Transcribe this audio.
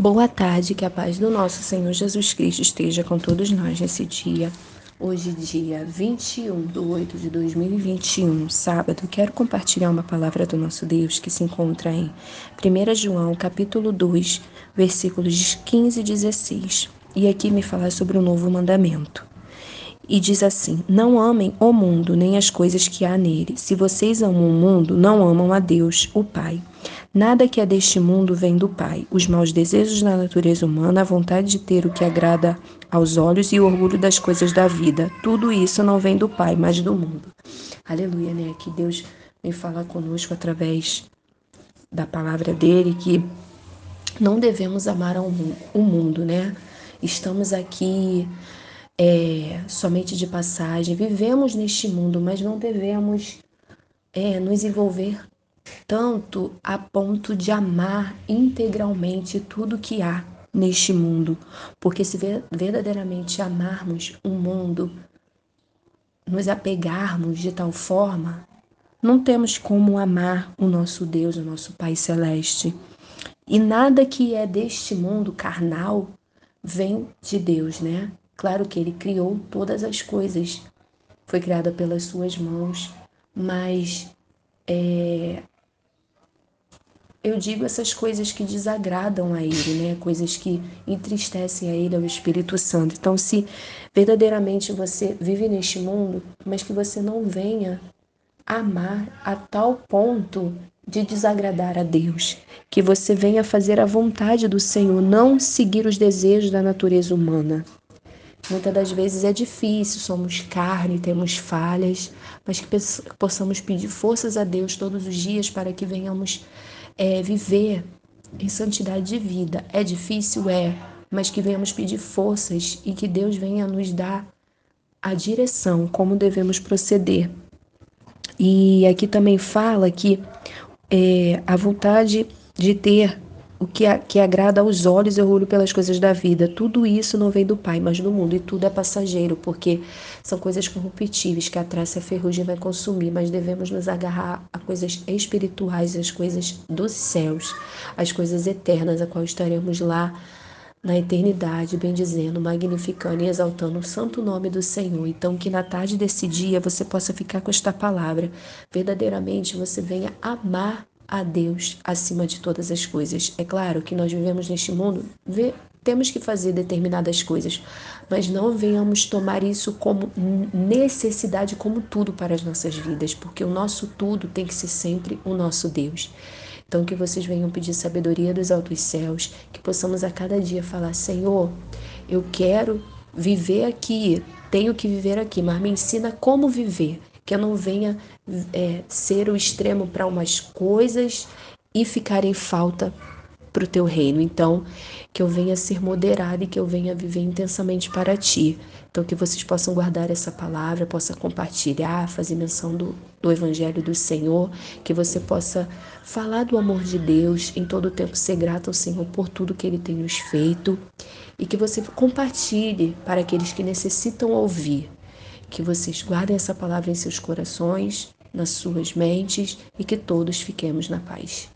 Boa tarde, que a paz do nosso Senhor Jesus Cristo esteja com todos nós nesse dia. Hoje, dia 21 de 8 de 2021, sábado, quero compartilhar uma palavra do nosso Deus que se encontra em 1 João, capítulo 2, versículos 15 e 16. E aqui me falar sobre o um novo mandamento. E diz assim: Não amem o mundo, nem as coisas que há nele. Se vocês amam o mundo, não amam a Deus, o Pai. Nada que é deste mundo vem do Pai. Os maus desejos da natureza humana, a vontade de ter o que agrada aos olhos e o orgulho das coisas da vida. Tudo isso não vem do Pai, mas do mundo. Aleluia, né? Que Deus vem falar conosco através da palavra dele que não devemos amar o mundo, né? Estamos aqui é, somente de passagem, vivemos neste mundo, mas não devemos é, nos envolver tanto a ponto de amar integralmente tudo que há neste mundo, porque se verdadeiramente amarmos o um mundo, nos apegarmos de tal forma, não temos como amar o nosso Deus, o nosso Pai Celeste. E nada que é deste mundo carnal vem de Deus, né? Claro que ele criou todas as coisas, foi criada pelas suas mãos, mas é, eu digo essas coisas que desagradam a Ele, né? Coisas que entristecem a Ele, ao Espírito Santo. Então, se verdadeiramente você vive neste mundo, mas que você não venha amar a tal ponto de desagradar a Deus, que você venha fazer a vontade do Senhor, não seguir os desejos da natureza humana. Muitas das vezes é difícil, somos carne, temos falhas, mas que possamos pedir forças a Deus todos os dias para que venhamos é, viver em santidade de vida. É difícil? É, mas que venhamos pedir forças e que Deus venha nos dar a direção, como devemos proceder. E aqui também fala que é, a vontade de ter o que, que agrada aos olhos e orgulho pelas coisas da vida. Tudo isso não vem do Pai, mas do mundo. E tudo é passageiro, porque são coisas corruptíveis que a traça e a ferrugem vai consumir. Mas devemos nos agarrar a coisas espirituais, as coisas dos céus, as coisas eternas, a qual estaremos lá na eternidade, bendizendo, magnificando e exaltando o santo nome do Senhor. Então, que na tarde desse dia você possa ficar com esta palavra. Verdadeiramente você venha amar a Deus acima de todas as coisas. É claro que nós vivemos neste mundo, vê, temos que fazer determinadas coisas, mas não venhamos tomar isso como necessidade, como tudo para as nossas vidas, porque o nosso tudo tem que ser sempre o nosso Deus. Então, que vocês venham pedir sabedoria dos altos céus, que possamos a cada dia falar: Senhor, eu quero viver aqui, tenho que viver aqui, mas me ensina como viver que eu não venha é, ser o extremo para umas coisas e ficar em falta para o teu reino. Então, que eu venha ser moderada e que eu venha viver intensamente para ti. Então, que vocês possam guardar essa palavra, possa compartilhar, fazer menção do, do Evangelho do Senhor, que você possa falar do amor de Deus, em todo o tempo ser grato ao Senhor por tudo que Ele tem nos feito e que você compartilhe para aqueles que necessitam ouvir que vocês guardem essa palavra em seus corações, nas suas mentes e que todos fiquemos na paz.